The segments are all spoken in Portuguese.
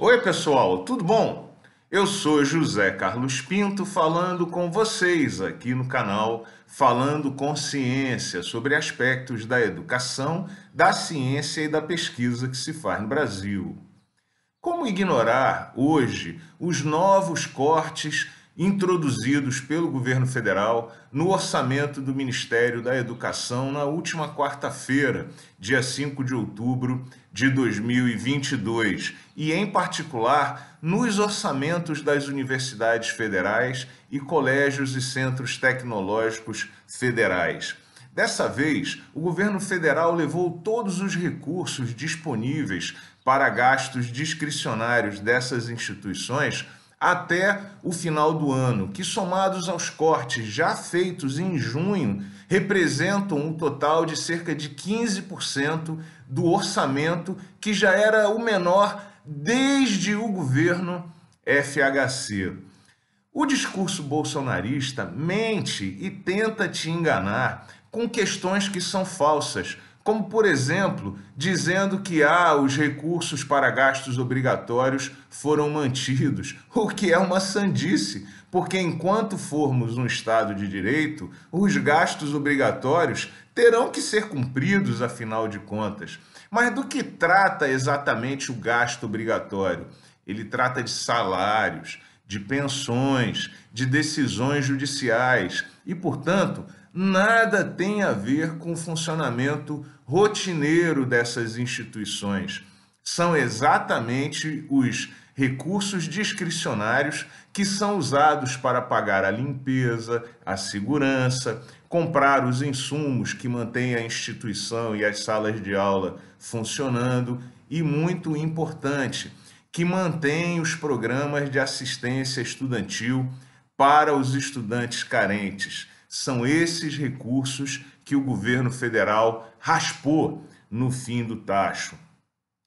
Oi, pessoal, tudo bom? Eu sou José Carlos Pinto falando com vocês aqui no canal Falando com Ciência sobre aspectos da educação, da ciência e da pesquisa que se faz no Brasil. Como ignorar hoje os novos cortes introduzidos pelo governo federal no orçamento do Ministério da Educação na última quarta-feira, dia 5 de outubro de 2022, e em particular nos orçamentos das universidades federais e colégios e centros tecnológicos federais. Dessa vez, o governo federal levou todos os recursos disponíveis para gastos discricionários dessas instituições até o final do ano, que somados aos cortes já feitos em junho, representam um total de cerca de 15% do orçamento, que já era o menor desde o governo FHC. O discurso bolsonarista mente e tenta te enganar com questões que são falsas como por exemplo, dizendo que ah, os recursos para gastos obrigatórios foram mantidos, o que é uma sandice, porque enquanto formos um Estado de direito, os gastos obrigatórios terão que ser cumpridos, afinal de contas. Mas do que trata exatamente o gasto obrigatório? Ele trata de salários, de pensões, de decisões judiciais e, portanto, nada tem a ver com o funcionamento rotineiro dessas instituições. São exatamente os recursos discricionários que são usados para pagar a limpeza, a segurança, comprar os insumos que mantêm a instituição e as salas de aula funcionando e, muito importante, que mantém os programas de assistência estudantil para os estudantes carentes são esses recursos que o governo federal raspou no fim do tacho.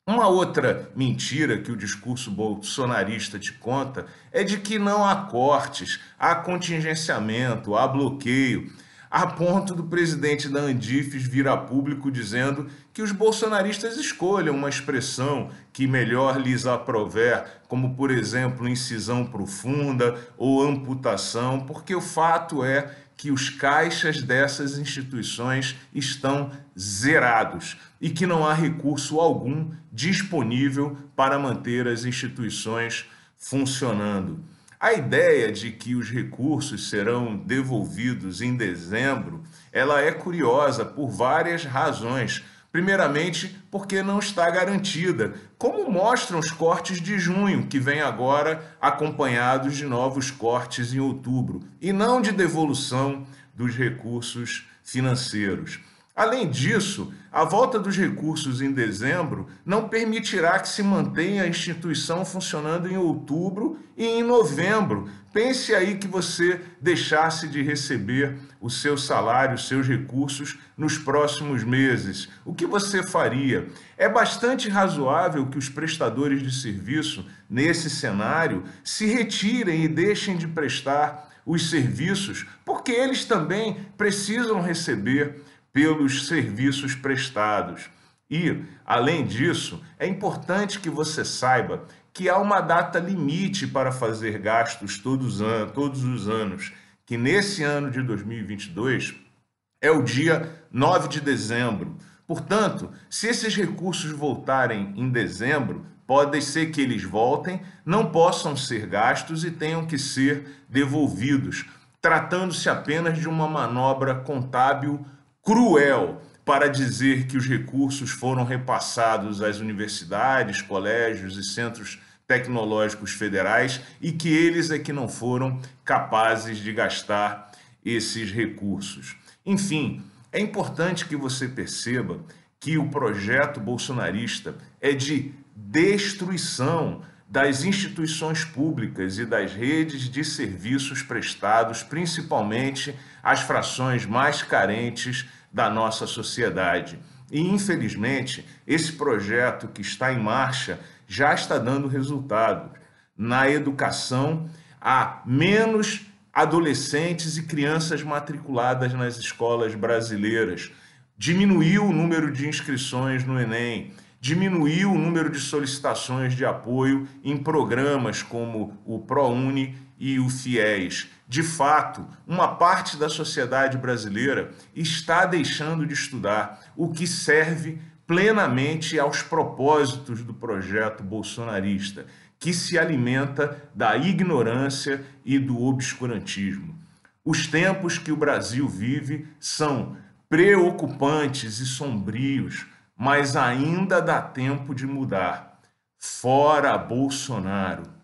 Uma outra mentira que o discurso bolsonarista te conta é de que não há cortes, há contingenciamento, há bloqueio, a ponto do presidente da Andifes vir a público dizendo que os bolsonaristas escolham uma expressão que melhor lhes aprover, como por exemplo incisão profunda ou amputação, porque o fato é que os caixas dessas instituições estão zerados e que não há recurso algum disponível para manter as instituições funcionando. A ideia de que os recursos serão devolvidos em dezembro, ela é curiosa por várias razões. Primeiramente, porque não está garantida, como mostram os cortes de junho, que vem agora acompanhados de novos cortes em outubro, e não de devolução dos recursos financeiros. Além disso, a volta dos recursos em dezembro não permitirá que se mantenha a instituição funcionando em outubro e em novembro. Pense aí que você deixasse de receber o seu salário, os seus recursos nos próximos meses. O que você faria? É bastante razoável que os prestadores de serviço, nesse cenário, se retirem e deixem de prestar os serviços, porque eles também precisam receber pelos serviços prestados. E, além disso, é importante que você saiba que há uma data limite para fazer gastos todos, todos os anos, que nesse ano de 2022 é o dia 9 de dezembro. Portanto, se esses recursos voltarem em dezembro, pode ser que eles voltem, não possam ser gastos e tenham que ser devolvidos, tratando-se apenas de uma manobra contábil cruel para dizer que os recursos foram repassados às universidades, colégios e centros tecnológicos federais e que eles é que não foram capazes de gastar esses recursos. Enfim, é importante que você perceba que o projeto bolsonarista é de destruição das instituições públicas e das redes de serviços prestados, principalmente às frações mais carentes da nossa sociedade. E, infelizmente, esse projeto que está em marcha já está dando resultado. Na educação, há menos adolescentes e crianças matriculadas nas escolas brasileiras. Diminuiu o número de inscrições no Enem diminuiu o número de solicitações de apoio em programas como o ProUni e o FIES. De fato, uma parte da sociedade brasileira está deixando de estudar, o que serve plenamente aos propósitos do projeto bolsonarista, que se alimenta da ignorância e do obscurantismo. Os tempos que o Brasil vive são preocupantes e sombrios, mas ainda dá tempo de mudar. Fora Bolsonaro!